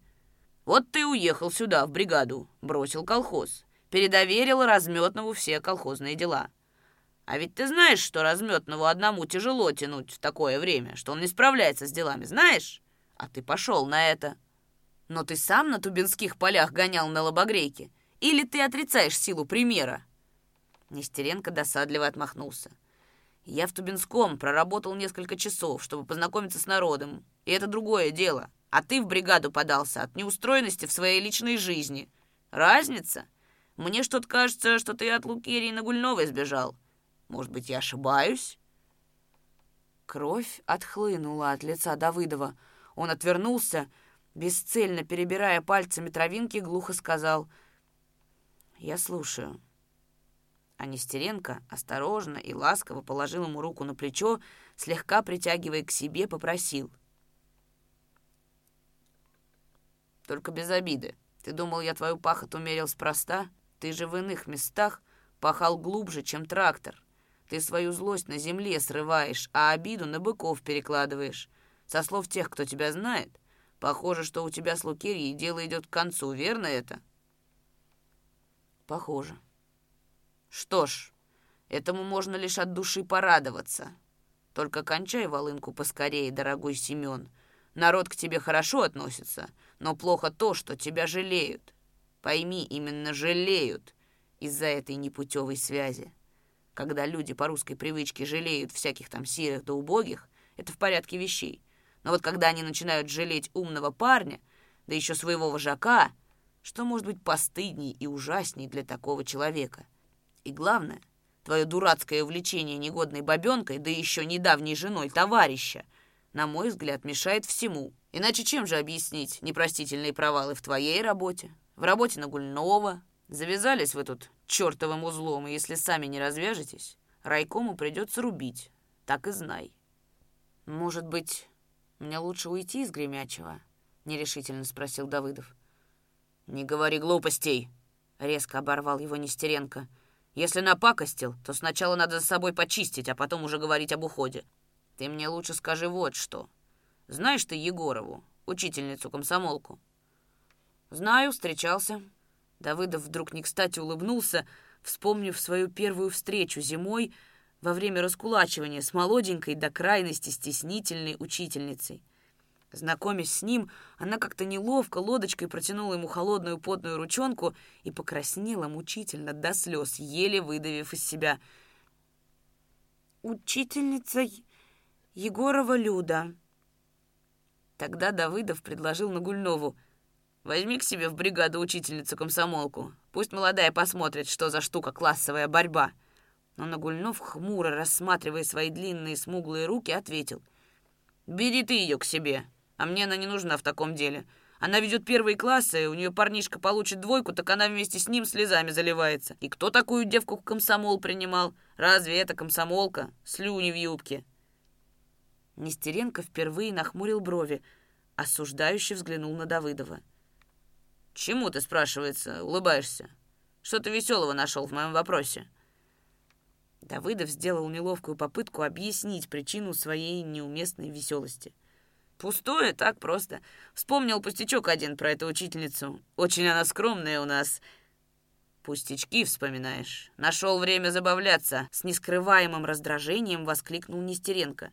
Вот ты уехал сюда, в бригаду, бросил колхоз, передоверил разметнову все колхозные дела». А ведь ты знаешь, что разметному одному тяжело тянуть в такое время, что он не справляется с делами, знаешь? А ты пошел на это. Но ты сам на тубинских полях гонял на лобогрейке? Или ты отрицаешь силу примера?» Нестеренко досадливо отмахнулся. «Я в Тубинском проработал несколько часов, чтобы познакомиться с народом. И это другое дело. А ты в бригаду подался от неустроенности в своей личной жизни. Разница? Мне что-то кажется, что ты от Лукерии Нагульновой сбежал. Может быть, я ошибаюсь?» Кровь отхлынула от лица Давыдова. Он отвернулся, бесцельно перебирая пальцами травинки, глухо сказал «Я слушаю». А Нестеренко осторожно и ласково положил ему руку на плечо, слегка притягивая к себе, попросил. «Только без обиды. Ты думал, я твою пахоту мерил спроста? Ты же в иных местах пахал глубже, чем трактор. Ты свою злость на земле срываешь, а обиду на быков перекладываешь. Со слов тех, кто тебя знает, похоже, что у тебя с Лукерьей дело идет к концу, верно это? Похоже. Что ж, этому можно лишь от души порадоваться. Только кончай волынку поскорее, дорогой Семен. Народ к тебе хорошо относится, но плохо то, что тебя жалеют. Пойми, именно жалеют из-за этой непутевой связи. Когда люди по русской привычке жалеют всяких там серых да убогих, это в порядке вещей. Но вот когда они начинают жалеть умного парня, да еще своего вожака, что может быть постыдней и ужасней для такого человека? И главное, твое дурацкое увлечение негодной бабенкой, да еще недавней женой товарища, на мой взгляд, мешает всему. Иначе чем же объяснить непростительные провалы в твоей работе, в работе Нагульного, Завязались вы тут чертовым узлом, и если сами не развяжетесь, райкому придется рубить. Так и знай. Может быть, мне лучше уйти из Гремячего? Нерешительно спросил Давыдов. Не говори глупостей, резко оборвал его Нестеренко. Если напакостил, то сначала надо за собой почистить, а потом уже говорить об уходе. Ты мне лучше скажи вот что. Знаешь ты Егорову, учительницу-комсомолку? Знаю, встречался. Давыдов вдруг не кстати улыбнулся, вспомнив свою первую встречу зимой во время раскулачивания с молоденькой до крайности стеснительной учительницей. Знакомясь с ним, она как-то неловко лодочкой протянула ему холодную потную ручонку и покраснела мучительно до слез, еле выдавив из себя. «Учительница Егорова Люда». Тогда Давыдов предложил Нагульнову. «Возьми к себе в бригаду учительницу-комсомолку. Пусть молодая посмотрит, что за штука классовая борьба». Но Нагульнов, хмуро рассматривая свои длинные смуглые руки, ответил. «Бери ты ее к себе». А мне она не нужна в таком деле. Она ведет первые классы, у нее парнишка получит двойку, так она вместе с ним слезами заливается. И кто такую девку в комсомол принимал? Разве это комсомолка? Слюни в юбке. Нестеренко впервые нахмурил брови, осуждающе взглянул на Давыдова. «Чему ты, спрашивается, улыбаешься? Что ты веселого нашел в моем вопросе?» Давыдов сделал неловкую попытку объяснить причину своей неуместной веселости – Пустое, так просто. Вспомнил пустячок один про эту учительницу. Очень она скромная у нас. Пустячки вспоминаешь. Нашел время забавляться. С нескрываемым раздражением воскликнул Нестеренко.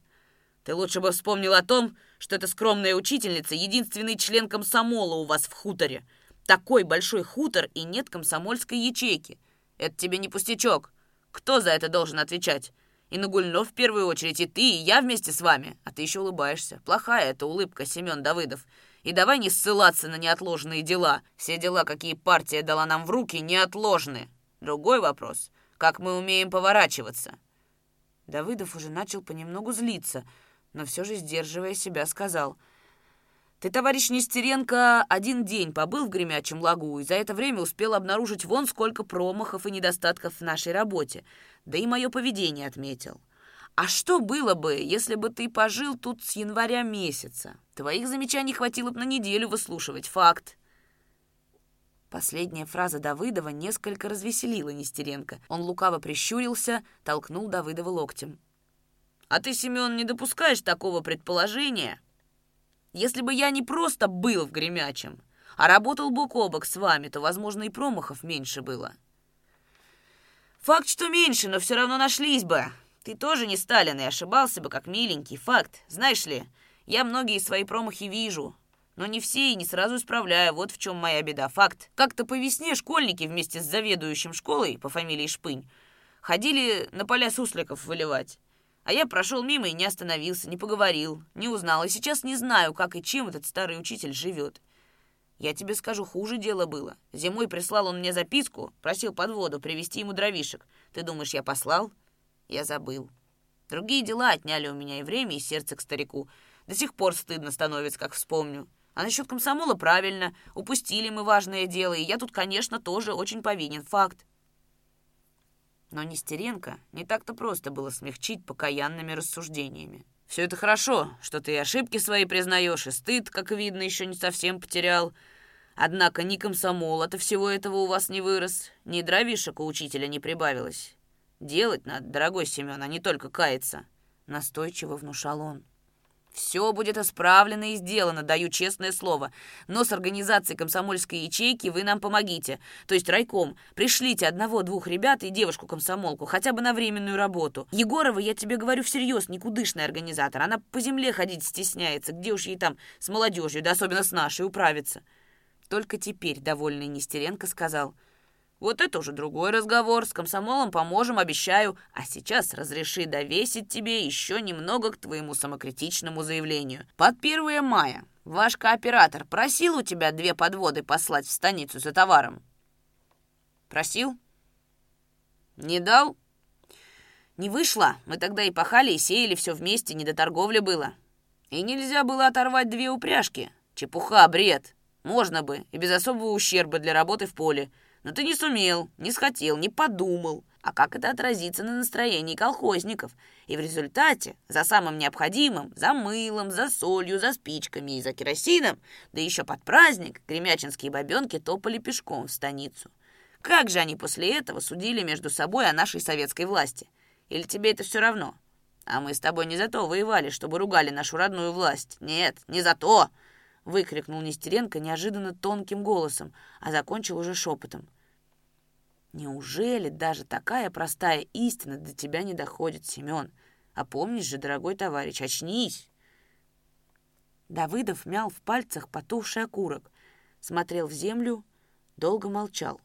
Ты лучше бы вспомнил о том, что эта скромная учительница — единственный член комсомола у вас в хуторе. Такой большой хутор и нет комсомольской ячейки. Это тебе не пустячок. Кто за это должен отвечать? И Нагульнов в первую очередь, и ты, и я вместе с вами. А ты еще улыбаешься. Плохая эта улыбка, Семен Давыдов. И давай не ссылаться на неотложные дела. Все дела, какие партия дала нам в руки, неотложны. Другой вопрос. Как мы умеем поворачиваться?» Давыдов уже начал понемногу злиться, но все же, сдерживая себя, сказал — ты, товарищ Нестеренко, один день побыл в гремячем лагу и за это время успел обнаружить вон сколько промахов и недостатков в нашей работе. Да и мое поведение отметил. А что было бы, если бы ты пожил тут с января месяца? Твоих замечаний хватило бы на неделю выслушивать. Факт. Последняя фраза Давыдова несколько развеселила Нестеренко. Он лукаво прищурился, толкнул Давыдова локтем. «А ты, Семен, не допускаешь такого предположения?» Если бы я не просто был в Гремячем, а работал бок о бок с вами, то, возможно, и промахов меньше было. Факт, что меньше, но все равно нашлись бы. Ты тоже не Сталин и ошибался бы, как миленький. Факт. Знаешь ли, я многие свои промахи вижу, но не все и не сразу исправляю. Вот в чем моя беда. Факт. Как-то по весне школьники вместе с заведующим школой по фамилии Шпынь ходили на поля сусликов выливать. А я прошел мимо и не остановился, не поговорил, не узнал. И сейчас не знаю, как и чем этот старый учитель живет. Я тебе скажу, хуже дело было. Зимой прислал он мне записку, просил под воду привезти ему дровишек. Ты думаешь, я послал? Я забыл. Другие дела отняли у меня и время, и сердце к старику. До сих пор стыдно становится, как вспомню. А насчет комсомола правильно. Упустили мы важное дело, и я тут, конечно, тоже очень повинен. Факт. Но Нестеренко не так-то просто было смягчить покаянными рассуждениями. «Все это хорошо, что ты и ошибки свои признаешь, и стыд, как видно, еще не совсем потерял. Однако ни комсомол от всего этого у вас не вырос, ни дровишек у учителя не прибавилось. Делать надо, дорогой Семен, а не только каяться», — настойчиво внушал он. Все будет исправлено и сделано, даю честное слово. Но с организацией комсомольской ячейки вы нам помогите. То есть райком. Пришлите одного-двух ребят и девушку-комсомолку, хотя бы на временную работу. Егорова, я тебе говорю всерьез, никудышный организатор. Она по земле ходить стесняется. Где уж ей там с молодежью, да особенно с нашей, управиться. Только теперь довольный Нестеренко сказал — вот это уже другой разговор. С комсомолом поможем, обещаю. А сейчас разреши довесить тебе еще немного к твоему самокритичному заявлению. Под 1 мая ваш кооператор просил у тебя две подводы послать в станицу за товаром? Просил? Не дал? Не вышло. Мы тогда и пахали, и сеяли все вместе, не до торговли было. И нельзя было оторвать две упряжки. Чепуха, бред. Можно бы, и без особого ущерба для работы в поле. Но ты не сумел, не схотел, не подумал. А как это отразится на настроении колхозников? И в результате за самым необходимым, за мылом, за солью, за спичками и за керосином, да еще под праздник, гремячинские бабенки топали пешком в станицу. Как же они после этого судили между собой о нашей советской власти? Или тебе это все равно? А мы с тобой не за то воевали, чтобы ругали нашу родную власть. Нет, не за то!» выкрикнул Нестеренко неожиданно тонким голосом, а закончил уже шепотом. Неужели даже такая простая истина до тебя не доходит, Семен? А помнишь же, дорогой товарищ, очнись!» Давыдов мял в пальцах потухший окурок, смотрел в землю, долго молчал.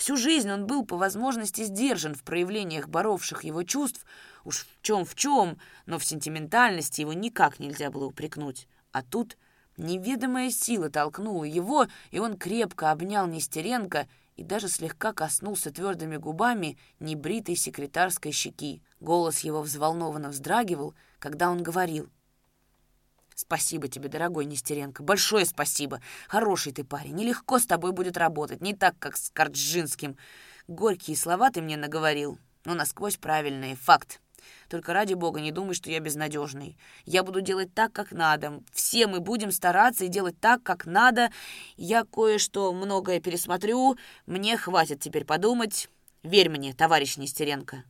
Всю жизнь он был по возможности сдержан в проявлениях боровших его чувств, уж в чем в чем, но в сентиментальности его никак нельзя было упрекнуть. А тут неведомая сила толкнула его, и он крепко обнял Нестеренко и даже слегка коснулся твердыми губами небритой секретарской щеки. Голос его взволнованно вздрагивал, когда он говорил — Спасибо тебе, дорогой Нестеренко, большое спасибо. Хороший ты парень, нелегко с тобой будет работать, не так, как с Корджинским. Горькие слова ты мне наговорил, но насквозь правильные, факт. Только ради бога не думай, что я безнадежный. Я буду делать так, как надо. Все мы будем стараться и делать так, как надо. Я кое-что многое пересмотрю. Мне хватит теперь подумать. Верь мне, товарищ Нестеренко».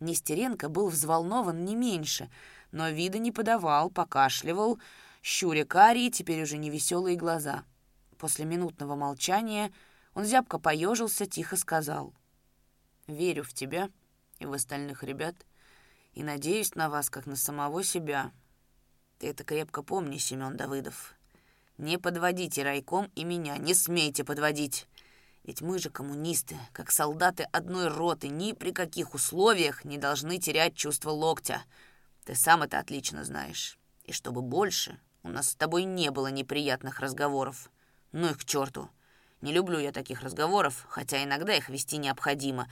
Нестеренко был взволнован не меньше — но вида не подавал, покашливал, щуря карие, теперь уже невеселые глаза. После минутного молчания он зябко поежился, тихо сказал. «Верю в тебя и в остальных ребят, и надеюсь на вас, как на самого себя. Ты это крепко помни, Семен Давыдов. Не подводите райком и меня, не смейте подводить. Ведь мы же коммунисты, как солдаты одной роты, ни при каких условиях не должны терять чувство локтя, ты сам это отлично знаешь. И чтобы больше у нас с тобой не было неприятных разговоров. Ну их к черту. Не люблю я таких разговоров, хотя иногда их вести необходимо.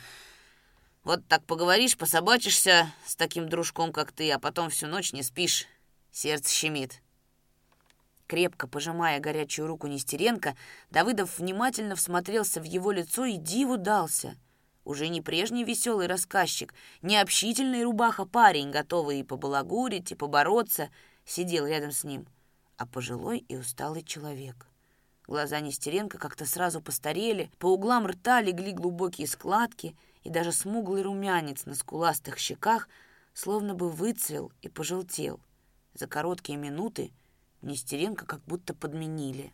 Вот так поговоришь, пособачишься с таким дружком, как ты, а потом всю ночь не спишь. Сердце щемит. Крепко пожимая горячую руку Нестеренко, Давыдов внимательно всмотрелся в его лицо и диву дался — уже не прежний веселый рассказчик, не общительный рубаха-парень, готовый и побалагурить, и побороться, сидел рядом с ним, а пожилой и усталый человек. Глаза Нестеренко как-то сразу постарели, по углам рта легли глубокие складки, и даже смуглый румянец на скуластых щеках словно бы выцвел и пожелтел. За короткие минуты Нестеренко как будто подменили.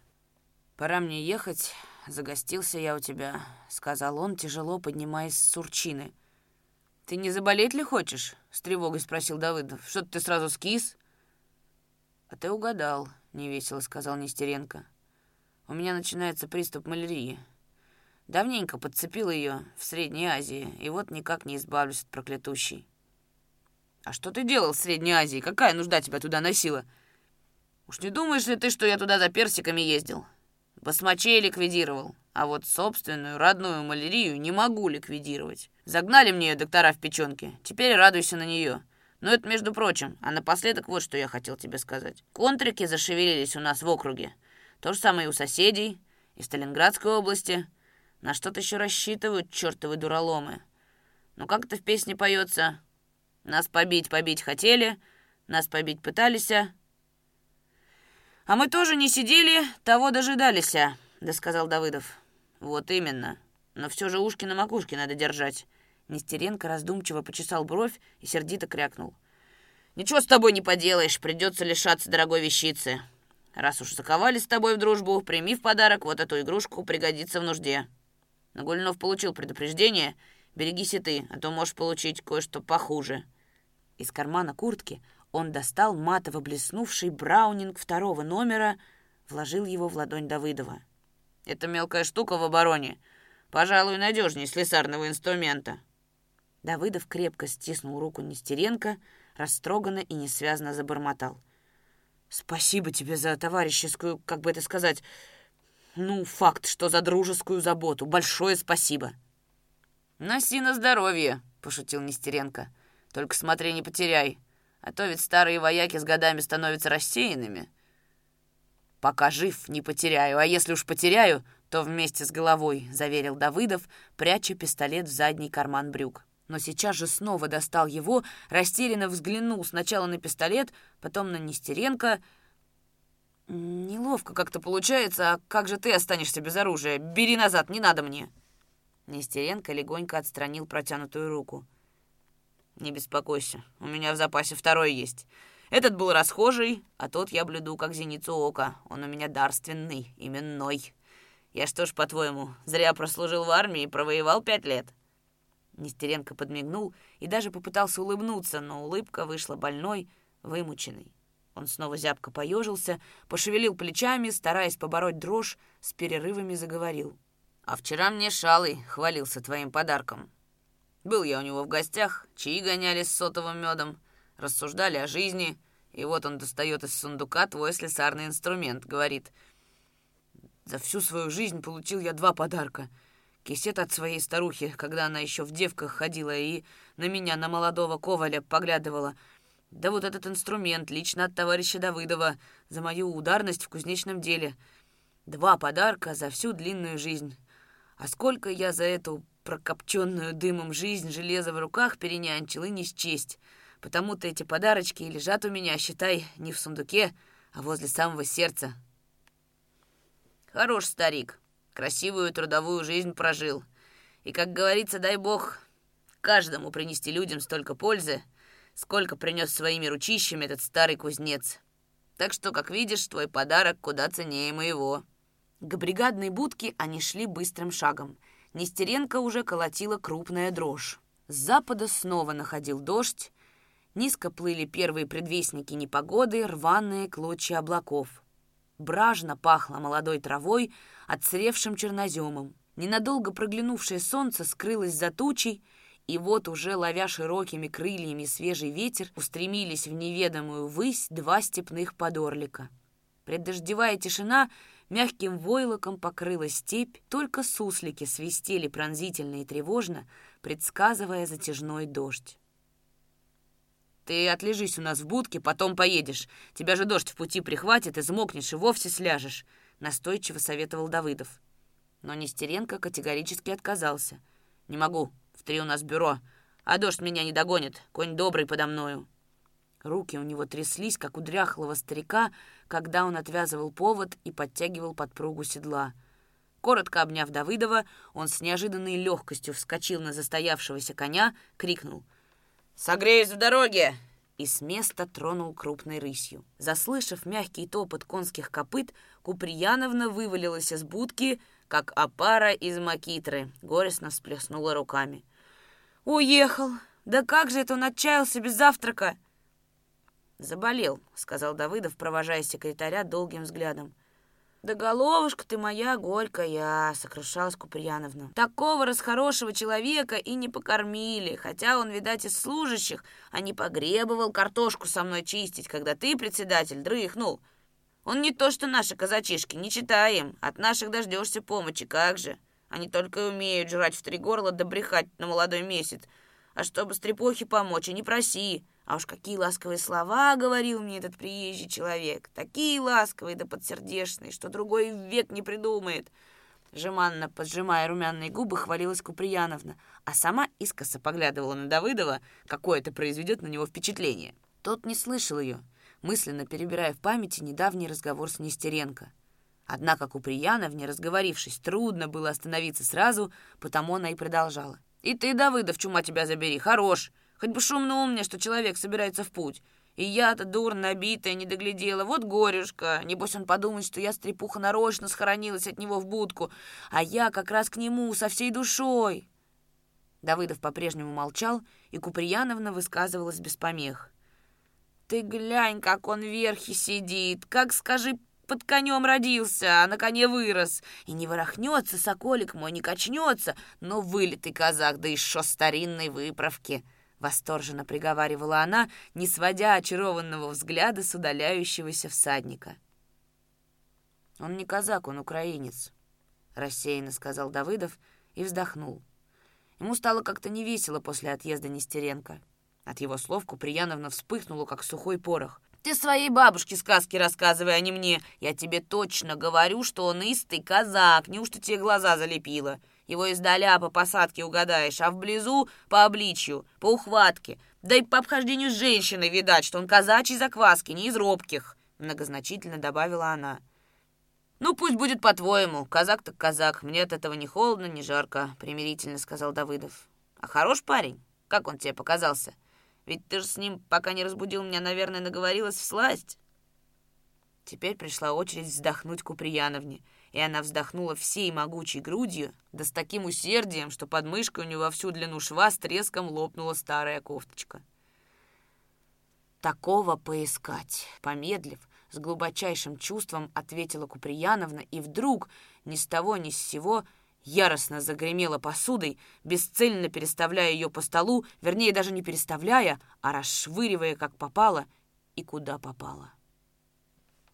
«Пора мне ехать», загостился я у тебя», — сказал он, тяжело поднимаясь с сурчины. «Ты не заболеть ли хочешь?» — с тревогой спросил Давыдов. «Что-то ты сразу скис?» «А ты угадал», — невесело сказал Нестеренко. «У меня начинается приступ малярии. Давненько подцепил ее в Средней Азии, и вот никак не избавлюсь от проклятущей». «А что ты делал в Средней Азии? Какая нужда тебя туда носила?» «Уж не думаешь ли ты, что я туда за персиками ездил? Басмачей ликвидировал, а вот собственную родную малярию не могу ликвидировать. Загнали мне ее доктора в печенке, теперь радуйся на нее. Но это между прочим, а напоследок вот что я хотел тебе сказать. Контрики зашевелились у нас в округе. То же самое и у соседей, и Сталинградской области. На что-то еще рассчитывают чертовы дураломы. Ну как это в песне поется? Нас побить, побить хотели, нас побить пытались, «А мы тоже не сидели, того дожидались, а», — досказал Давыдов. «Вот именно. Но все же ушки на макушке надо держать». Нестеренко раздумчиво почесал бровь и сердито крякнул. «Ничего с тобой не поделаешь, придется лишаться дорогой вещицы. Раз уж заковали с тобой в дружбу, прими в подарок вот эту игрушку, пригодится в нужде». Нагульнов получил предупреждение. «Берегись и ты, а то можешь получить кое-что похуже». Из кармана куртки он достал матово блеснувший браунинг второго номера, вложил его в ладонь Давыдова. «Это мелкая штука в обороне. Пожалуй, надежнее слесарного инструмента». Давыдов крепко стиснул руку Нестеренко, растроганно и несвязно забормотал. «Спасибо тебе за товарищескую, как бы это сказать, ну, факт, что за дружескую заботу. Большое спасибо». «Носи на здоровье», — пошутил Нестеренко. «Только смотри, не потеряй. А то ведь старые вояки с годами становятся рассеянными. Пока жив, не потеряю, а если уж потеряю, то вместе с головой, заверил Давыдов, пряча пистолет в задний карман брюк. Но сейчас же снова достал его, растерянно взглянул сначала на пистолет, потом на Нестеренко. «Неловко как-то получается, а как же ты останешься без оружия? Бери назад, не надо мне!» Нестеренко легонько отстранил протянутую руку. «Не беспокойся, у меня в запасе второй есть. Этот был расхожий, а тот я блюду, как зеницу ока. Он у меня дарственный, именной. Я что ж, по-твоему, зря прослужил в армии и провоевал пять лет?» Нестеренко подмигнул и даже попытался улыбнуться, но улыбка вышла больной, вымученной. Он снова зябко поежился, пошевелил плечами, стараясь побороть дрожь, с перерывами заговорил. «А вчера мне Шалый хвалился твоим подарком. Был я у него в гостях, чаи гоняли с сотовым медом, рассуждали о жизни, и вот он достает из сундука твой слесарный инструмент, говорит. За всю свою жизнь получил я два подарка. Кисет от своей старухи, когда она еще в девках ходила и на меня, на молодого коваля, поглядывала — да вот этот инструмент лично от товарища Давыдова за мою ударность в кузнечном деле. Два подарка за всю длинную жизнь. А сколько я за эту прокопченную дымом жизнь железо в руках перенянчил и не счесть. Потому-то эти подарочки лежат у меня, считай, не в сундуке, а возле самого сердца. Хорош старик, красивую трудовую жизнь прожил. И, как говорится, дай бог каждому принести людям столько пользы, сколько принес своими ручищами этот старый кузнец. Так что, как видишь, твой подарок куда ценнее моего». К бригадной будке они шли быстрым шагом. Нестеренко уже колотила крупная дрожь. С запада снова находил дождь. Низко плыли первые предвестники непогоды, рваные клочья облаков. Бражно пахло молодой травой, отсревшим черноземом. Ненадолго проглянувшее солнце скрылось за тучей, и вот уже, ловя широкими крыльями свежий ветер, устремились в неведомую высь два степных подорлика. Преддождевая тишина мягким войлоком покрыла степь, только суслики свистели пронзительно и тревожно, предсказывая затяжной дождь. «Ты отлежись у нас в будке, потом поедешь. Тебя же дождь в пути прихватит, измокнешь и вовсе сляжешь», — настойчиво советовал Давыдов. Но Нестеренко категорически отказался. «Не могу. В три у нас бюро, а дождь меня не догонит, конь добрый подо мною». Руки у него тряслись, как у дряхлого старика, когда он отвязывал повод и подтягивал подпругу седла. Коротко обняв Давыдова, он с неожиданной легкостью вскочил на застоявшегося коня, крикнул «Согреюсь в дороге!» и с места тронул крупной рысью. Заслышав мягкий топот конских копыт, Куприяновна вывалилась из будки, как опара из макитры, горестно всплеснула руками. «Уехал! Да как же это он отчаялся без завтрака!» «Заболел», — сказал Давыдов, провожая секретаря долгим взглядом. «Да головушка ты моя горькая», — сокрушалась Куприяновна. «Такого расхорошего человека и не покормили, хотя он, видать, из служащих, а не погребывал картошку со мной чистить, когда ты, председатель, дрыхнул. Он не то, что наши казачишки, не читаем, от наших дождешься помощи, как же». Они только умеют жрать в три горла да брехать на молодой месяц. А чтобы стрепохе помочь, и не проси. А уж какие ласковые слова говорил мне этот приезжий человек. Такие ласковые да подсердечные, что другой век не придумает. Жеманно, поджимая румяные губы, хвалилась Куприяновна, а сама искоса поглядывала на Давыдова, какое это произведет на него впечатление. Тот не слышал ее, мысленно перебирая в памяти недавний разговор с Нестеренко. Однако Куприяновне, разговорившись, трудно было остановиться сразу, потому она и продолжала. «И ты, Давыдов, чума тебя забери, хорош. Хоть бы шумно мне, что человек собирается в путь. И я-то дур набитая, не доглядела. Вот горюшка. Небось он подумает, что я стрепуха нарочно схоронилась от него в будку, а я как раз к нему со всей душой». Давыдов по-прежнему молчал, и Куприяновна высказывалась без помех. «Ты глянь, как он верхи сидит, как, скажи, под конем родился, а на коне вырос. И не ворохнется соколик мой, не качнется, но вылитый казак, да еще старинной выправки. Восторженно приговаривала она, не сводя очарованного взгляда с удаляющегося всадника. «Он не казак, он украинец», — рассеянно сказал Давыдов и вздохнул. Ему стало как-то невесело после отъезда Нестеренко. От его слов Куприяновна вспыхнула, как сухой порох. Ты своей бабушке сказки рассказывай, а не мне. Я тебе точно говорю, что он истый казак. Неужто тебе глаза залепило? Его издаля по посадке угадаешь, а вблизу по обличью, по ухватке. Да и по обхождению с женщиной видать, что он казачий закваски, не из робких», — многозначительно добавила она. «Ну, пусть будет по-твоему. Казак так казак. Мне от этого ни холодно, ни жарко», — примирительно сказал Давыдов. «А хорош парень? Как он тебе показался?» Ведь ты же с ним, пока не разбудил меня, наверное, наговорилась в сласть. Теперь пришла очередь вздохнуть Куприяновне, и она вздохнула всей могучей грудью, да с таким усердием, что под мышкой у нее во всю длину шва с треском лопнула старая кофточка. такого поискать. Помедлив, с глубочайшим чувством ответила Куприяновна, и вдруг, ни с того ни с сего, яростно загремела посудой, бесцельно переставляя ее по столу, вернее, даже не переставляя, а расшвыривая, как попало и куда попало.